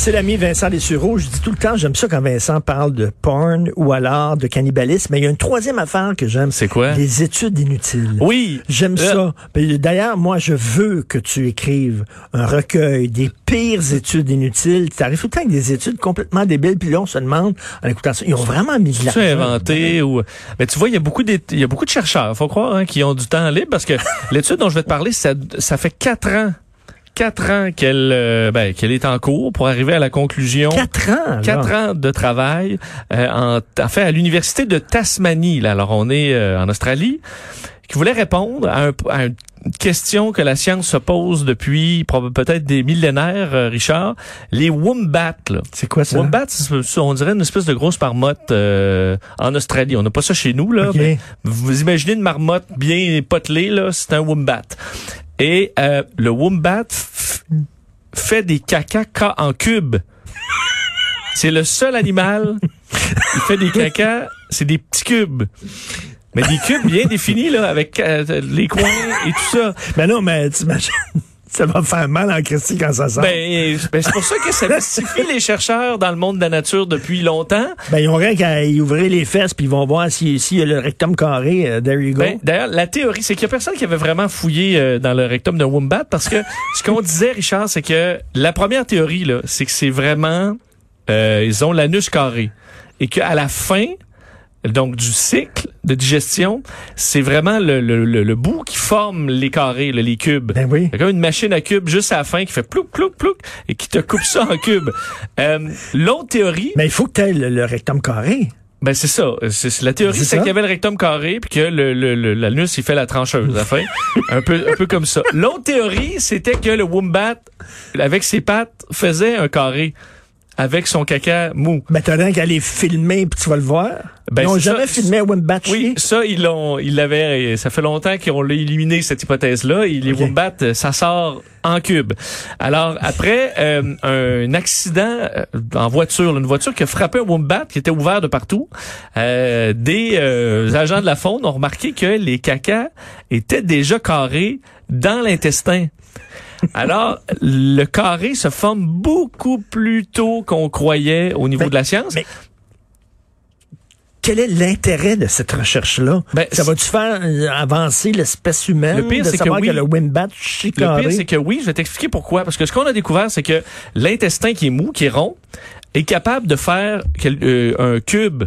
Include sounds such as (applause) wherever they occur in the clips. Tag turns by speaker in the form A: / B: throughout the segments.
A: C'est l'ami Vincent Dessureau. Je dis tout le temps, j'aime ça quand Vincent parle de porn ou alors de cannibalisme. Mais il y a une troisième affaire que j'aime.
B: C'est quoi?
A: Les études inutiles.
B: Oui.
A: J'aime
B: Euh,
A: ça. Puis D'ailleurs, moi, je veux que tu écrives un recueil des pires études inutiles. Tu arrives tout le temps avec des études complètement débiles. Puis là, on se demande, en écoutant ça, ils ont vraiment mis de l'argent.
B: inventé ou mais tu vois il y a beaucoup d'é- il y a beaucoup de chercheurs faut croire hein, qui ont du temps libre parce que (laughs) l'étude dont je vais te parler ça, ça fait quatre ans quatre ans qu'elle euh, ben, qu'elle est en cours pour arriver à la conclusion
A: Quatre ans.
B: Quatre ans de travail, euh, en, en fait, à l'université de Tasmanie. Là, alors, on est euh, en Australie, qui voulait répondre à, un- à une question que la science se pose depuis peut-être des millénaires, euh, Richard. Les wombats.
A: C'est quoi ça?
B: Wombats, on dirait une espèce de grosse marmotte euh, en Australie. On n'a pas ça chez nous, là. Mais vous imaginez une marmotte bien potelée, là, c'est un wombat. Et euh, le wombat fait des caca ca- en cube. C'est le seul animal qui fait des caca, c'est des petits cubes. Mais des cubes bien définis, là, avec euh, les coins et tout ça.
A: Mais non, mais t'imagines, ça va faire mal en Christie quand ça sort.
B: Ben, ben, c'est pour ça que ça (laughs) mystifie les chercheurs dans le monde de la nature depuis longtemps.
A: Ben, ils ont rien qu'à y ouvrir les fesses, puis ils vont voir s'il si y a le rectum carré. euh, there you go.
B: Ben, D'ailleurs, la théorie, c'est qu'il y a personne qui avait vraiment fouillé euh, dans le rectum de Wombat parce que ce qu'on disait, Richard, c'est que la première théorie, là, c'est que c'est vraiment, euh, ils ont l'anus carré et qu'à la fin, donc du cycle de digestion, c'est vraiment le, le, le, le bout qui forme les carrés, les cubes.
A: Ben oui.
B: Il y a comme une machine à cubes juste à la fin qui fait plouc, plouc, plouc et qui te coupe ça en cubes. Euh, L'autre théorie,
A: Mais il faut que tu aies le, le rectum carré.
B: ben c'est ça. C'est la théorie,
A: C'est
B: qu'il y avait le rectum carré puis que le, le, le- l'anus il fait la trancheuse à la fin, (laughs) un peu un peu comme ça. L'autre théorie, c'était que le wombat avec ses pattes faisait un carré avec son caca mou.
A: Ben, t'as rien qu'à les filmer, puis tu vas le voir.
B: Ben,
A: ils n'ont jamais
B: ça.
A: filmé Wimbat
B: Oui, ça ils l'ont ils l'avaient ça fait longtemps qu'on l'a éliminé cette hypothèse là, les
A: Ok.
B: wombats euh, ça sort en cube. Alors après euh, un accident euh, en voiture, une voiture qui a frappé un wombat qui était ouvert de partout, euh, des euh, agents de la faune ont remarqué que les cacas étaient déjà carrés dans l'intestin. Alors, le carré se forme beaucoup plus tôt qu'on croyait au niveau de la science.
A: mais- Quel est l'intérêt de cette recherche-là?
B: Ben,
A: ça va-tu faire euh, avancer l'espèce humaine
B: Le pire,
A: de
B: c'est que
A: savoir que,
B: oui.
A: le
B: Le pire, c'est que oui, je vais t'expliquer pourquoi. Parce que ce qu'on a découvert, c'est que l'intestin qui est mou, qui est rond, est capable de faire euh, un cube.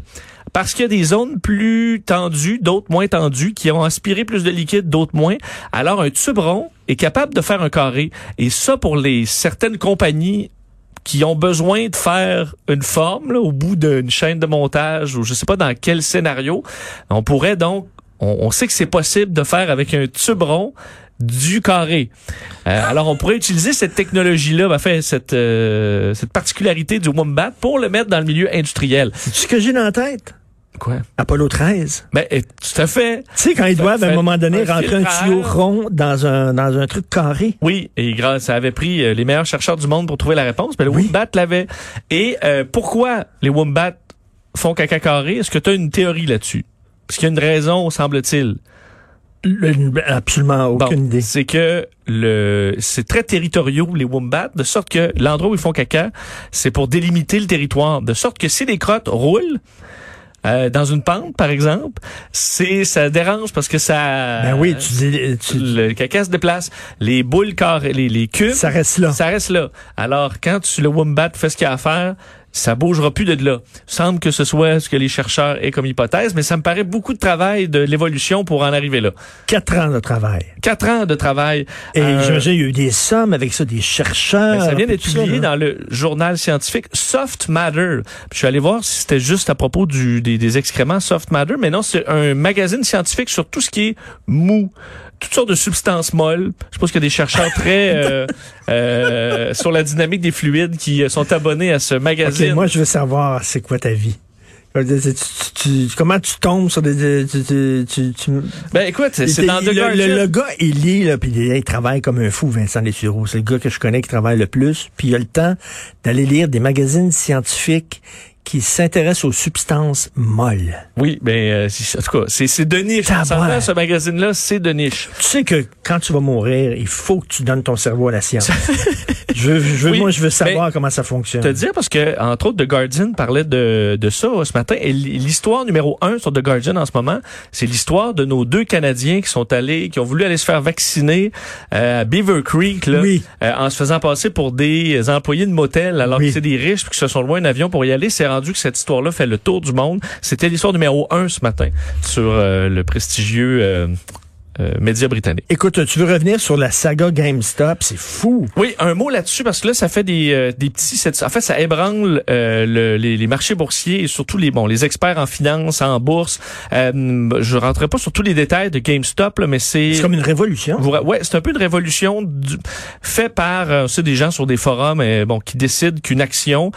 B: Parce qu'il y a des zones plus tendues, d'autres moins tendues, qui ont aspiré plus de liquide, d'autres moins. Alors, un tube rond est capable de faire un carré. Et ça, pour les certaines compagnies qui ont besoin de faire une forme là, au bout d'une chaîne de montage ou je sais pas dans quel scénario, on pourrait donc, on, sait que c'est possible de faire avec un tube rond du carré. Euh, alors on pourrait utiliser cette technologie-là, ben, fait cette euh, cette particularité du wombat pour le mettre dans le milieu industriel.
A: C'est ce que j'ai dans la tête.
B: Quoi?
A: Apollo 13.
B: Ben eh, tout à fait.
A: Tu sais, quand ils doivent, à un moment donné,
B: un
A: rentrer un tuyau rond dans un, dans un truc carré.
B: Oui, et grâce, ça avait pris euh, les meilleurs chercheurs du monde pour trouver la réponse. Mais le
A: Oui.
B: wombat l'avait. Et euh, pourquoi les wombats font caca carré? Est-ce que tu as une théorie là-dessus? Parce qu'il y a une raison, semble-t-il?
A: Le- absolument aucune
B: Bon,
A: idée.
B: C'est que le c'est très territoriaux les wombats, de sorte que l'endroit où ils font caca, c'est pour délimiter le territoire, de sorte que si les crottes roulent euh, dans une pente, par exemple, c'est ça dérange parce que ça
A: Ben oui, tu dis, tu-
B: le caca se déplace, les boules carrées, les, les cubes,
A: ça reste là.
B: ça reste là. Alors, quand tu, le wombat fait ce qu'il a à faire, ça bougera plus de là. semble que ce soit ce que les chercheurs aient comme hypothèse, mais ça me paraît beaucoup de travail de l'évolution pour en arriver là.
A: Quatre ans de travail.
B: Quatre ans de travail.
A: Et
B: Euh,
A: j'imagine, il y a eu des sommes avec ça, des chercheurs.
B: ben, ça vient d'être publié dans le journal scientifique Soft Matter. Je suis allé voir si c'était juste à propos du, des, des excréments Soft Matter, mais non, c'est un magazine scientifique sur tout ce qui est mou toutes sortes de substances molles. Je pense qu'il y a des chercheurs très euh, euh, sur la dynamique des fluides qui euh, sont abonnés à ce magazine.
A: moi, je veux savoir, c'est quoi ta vie? Tu- tu- tu- comment tu tombes sur des... tu- tu- tu- tu-
B: ben écoute, c'est dans
A: le, le, le gars, il lit, là, puis il, il travaille comme un fou, Vincent Dessureau. C'est le gars que je connais qui travaille le plus. Puis il a le temps d'aller lire des magazines scientifiques qui s'intéressent aux substances molles.
B: Oui, ben euh, en tout cas, c'est de niche. S'entend, ce magazine-là, c'est de niche.
A: Tu sais que quand tu vas mourir, il faut que tu donnes ton cerveau à la science. (laughs) je veux, je
B: Oui,
A: moi, je veux savoir
B: mais
A: comment ça fonctionne.
B: te dire parce que entre autres The Guardian parlait de, de ça euh, ce matin et l'histoire numéro un sur The Guardian en ce moment c'est l'histoire de nos deux Canadiens qui sont allés qui ont voulu aller se faire vacciner euh, à Beaver Creek là,
A: Oui.
B: euh, en se faisant passer pour des employés de motel alors
A: Oui.
B: que c'est des riches qui se sont loin un avion pour y aller c'est rendu que cette histoire là fait le tour du monde c'était l'histoire numéro un ce matin sur euh, le prestigieux euh, euh, média britannique
A: Écoute, tu veux revenir sur la saga GameStop? C'est fou.
B: Oui, un mot là-dessus parce que là, ça fait des, euh, des petits. En fait, ça ébranle euh, le- les, les marchés boursiers et surtout les bon les experts en finance, en bourse. Euh, je rentrerai pas sur tous les détails de GameStop, là, mais c'est
A: C'est comme une révolution.
B: vous- Ouais, c'est un peu une révolution du, fait par euh, c'est des gens sur des forums euh, bon qui décident qu'une action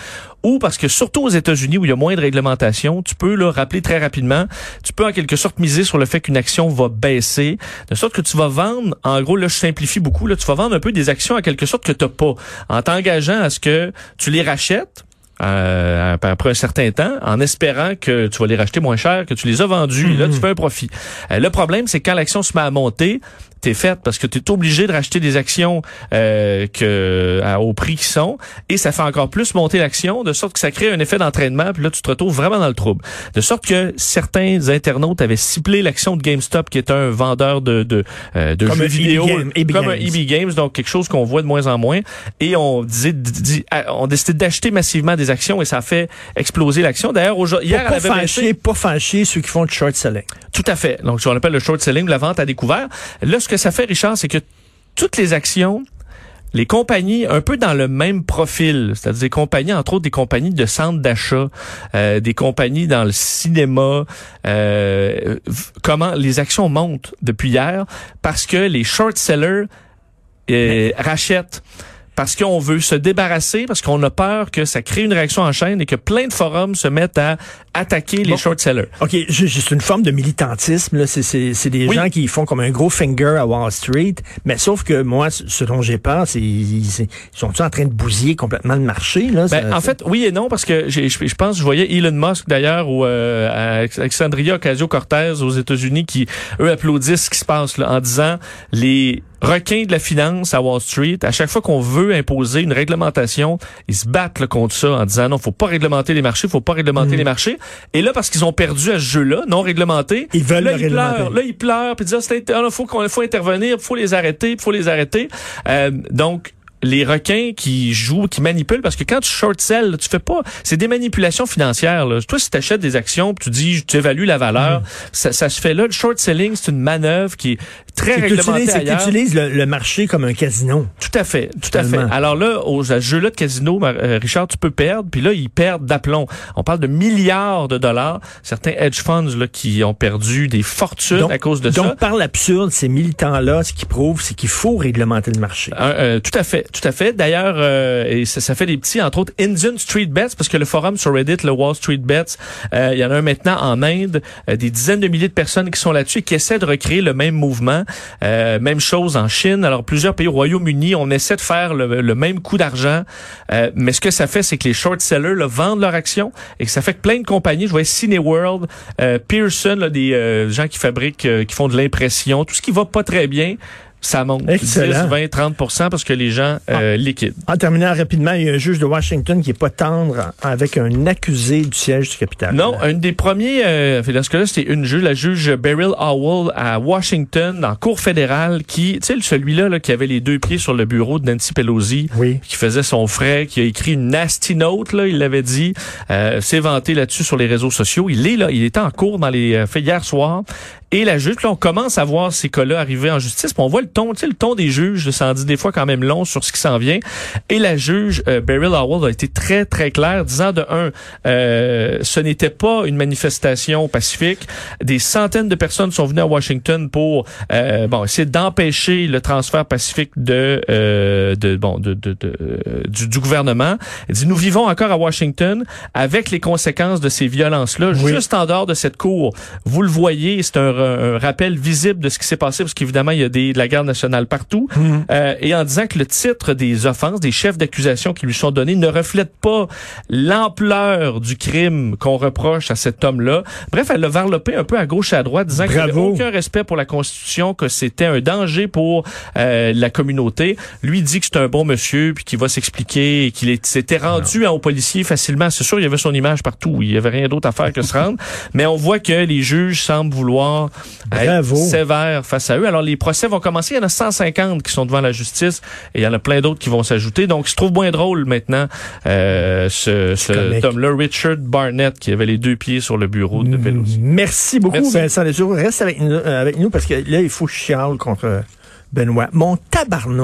B: ou parce que surtout aux États-Unis où il y a moins de réglementation, tu peux là rappeler très rapidement, tu peux en quelque sorte miser sur le fait qu'une action va baisser, de sorte que tu vas vendre en gros là je simplifie beaucoup là, tu vas vendre un peu des actions en quelque sorte que tu pas en t'engageant à ce que tu les rachètes euh, après un certain temps, en espérant que tu vas les racheter moins cher, que tu les as vendus, et là tu fais un profit. Euh, le problème, c'est quand l'action se met à monter, t'es faite parce que tu es obligé de racheter des actions euh, que à- au prix qui sont et ça fait encore plus monter l'action de sorte que ça crée un effet d'entraînement puis là tu te retrouves vraiment dans le trouble de sorte que certains internautes avaient ciblé l'action de GameStop qui est un vendeur de de, euh, de
A: Comme
B: jeux vidéo
A: EB Game-
B: comme un
A: Games.
B: EB Games donc quelque chose qu'on voit de moins en moins et on disait dit- on décidé d'acheter massivement des actions et ça a fait exploser l'action d'ailleurs aujourd'hui hier
A: Pas, pas fâcher, pas fâcher ceux qui font du short selling.
B: Tout à fait. Donc, ce qu'on appelle le short selling, la vente à découvert. Là, ce que ça fait, Richard, c'est que toutes les actions, les compagnies un peu dans le même profil, c'est-à-dire des compagnies, entre autres des compagnies de centres d'achat, euh, des compagnies dans le cinéma, euh, comment les actions montent depuis hier parce que les short sellers euh, rachètent. Parce qu'on veut se débarrasser, parce qu'on a peur que ça crée une réaction en chaîne et que plein de forums se mettent à attaquer les
A: Bon.
B: short sellers.
A: OK, juste une forme de militantisme. Là, c'est, c'est, c'est des
B: Oui.
A: gens qui font comme un gros finger à Wall Street. Mais sauf que moi, ce dont j'ai peur, c'est ils, ils sont-ils en train de bousiller complètement le marché? Là,
B: Ben,
A: Ça-
B: en fait, oui et non, parce que je pense, je voyais Elon Musk d'ailleurs ou euh, Alexandria Ocasio-Cortez aux États-Unis qui, eux, applaudissent ce qui se passe là, en disant les requins de la finance à Wall Street, à chaque fois qu'on veut imposer une réglementation, ils se battent là, contre ça en disant non, faut pas réglementer les marchés, faut pas réglementer les marchés. Et là, parce qu'ils ont perdu à ce jeu-là, non réglementé,
A: Ils veulent
B: là, ils pleurent, là, ils pleurent, puis disent, ah, là, faut qu'on faut intervenir, faut les arrêter, faut les arrêter. Euh, donc les requins qui jouent, qui manipulent, parce que quand tu short sell, tu fais pas, c'est des manipulations financières. Là. Toi, si tu achètes des actions, puis tu dis, tu évalues la valeur,
A: Mm.
B: ça, ça se fait là. Le short selling, c'est une manœuvre qui très
A: utilises, c'est que tu
B: ailleurs.
A: utilises le, le marché comme un casino.
B: Tout à fait, tout à fait. Alors là, aux à ce jeu-là de casino, euh, Richard, tu peux perdre, puis là, ils perdent d'aplomb. On parle de milliards de dollars. Certains hedge funds là, qui ont perdu des fortunes
A: Donc-
B: à cause de
A: Donc,
B: ça.
A: par l'absurde, ces militants-là, ce qu'ils prouvent, c'est qu'il faut réglementer le marché.
B: Euh, euh, tout à fait, tout à fait. D'ailleurs, euh, et ça, ça fait des petits, entre autres, Indian Street Bets, parce que le forum sur Reddit, le Wall Street Bets, euh, il y en a un maintenant en Inde, euh, des dizaines de milliers de personnes qui sont là-dessus et qui essaient de recréer le même mouvement. Euh, même chose en Chine. Alors, plusieurs pays, au Royaume-Uni, on essaie de faire le, le même coup d'argent, Euh, mais ce que ça fait, c'est que les short sellers vendent leurs actions et que ça fait que plein de compagnies, je voyais Cineworld, euh, Pearson, là, des euh, gens qui fabriquent, euh, qui font de l'impression, tout ce qui va pas très bien, ça monte.
A: Excellent.
B: 10, 20, 30 parce que les gens euh, liquident.
A: En terminant rapidement, il y a un juge de Washington qui est pas tendre avec un accusé du siège du Capitole.
B: Non, un des premiers, euh, dans ce cas-là, c'était une juge, la juge Beryl Howell à Washington, en cour fédérale, qui, tu sais, celui-là là, qui avait les deux pieds sur le bureau de Nancy Pelosi,
A: Oui.
B: qui faisait son frais, qui a écrit une nasty note, là, il l'avait dit, euh, s'est vanté là-dessus sur les réseaux sociaux. Il est là, il était en cours dans les euh, faits hier soir. Et la juge, là, on commence à voir ces cas-là arriver en justice. Puis on voit le ton, tu sais, le ton des juges, ça en dit des fois quand même long sur ce qui s'en vient. Et la juge euh, Beryl Howell a été très, très claire, disant de un, euh, ce n'était pas une manifestation pacifique. Des centaines de personnes sont venues à Washington pour, euh, bon, essayer d'empêcher le transfert pacifique de, euh, de bon, de, de, de- du, du gouvernement. Elle dit, nous vivons encore à Washington avec les conséquences de ces violences-là,
A: Oui.
B: juste en dehors de cette cour. Vous le voyez, c'est un, un rappel visible de ce qui s'est passé, parce qu'évidemment, il y a des, de la garde nationale partout. Euh, et en disant que le titre des offenses, des chefs d'accusation qui lui sont donnés ne reflète pas l'ampleur du crime qu'on reproche à cet homme-là. Bref, elle l'a varlopé un peu à gauche et à droite, disant qu'il n'y avait
A: Bravo.
B: aucun respect pour la Constitution, que c'était un danger pour euh, la communauté. Lui dit que c'est un bon monsieur, puis qu'il va s'expliquer, qu'il s'était rendu aux policiers facilement. C'est sûr, il y avait son image partout. Il y avait rien d'autre à faire que se rendre. Mais on voit que les juges semblent vouloir
A: Bravo.
B: être sévères face à eux. Alors, les procès vont commencer. Il y en a 150 qui sont devant la justice et il y en a plein d'autres qui vont s'ajouter. Donc, je trouve moins drôle maintenant euh, ce, homme-là, Richard Barnett, qui avait les deux pieds sur le bureau de Pelosi.
A: Merci beaucoup,
B: Merci.
A: Vincent. Reste avec nous, euh, avec nous parce que là, il faut que je chiale contre Benoît. Mon tabarnak.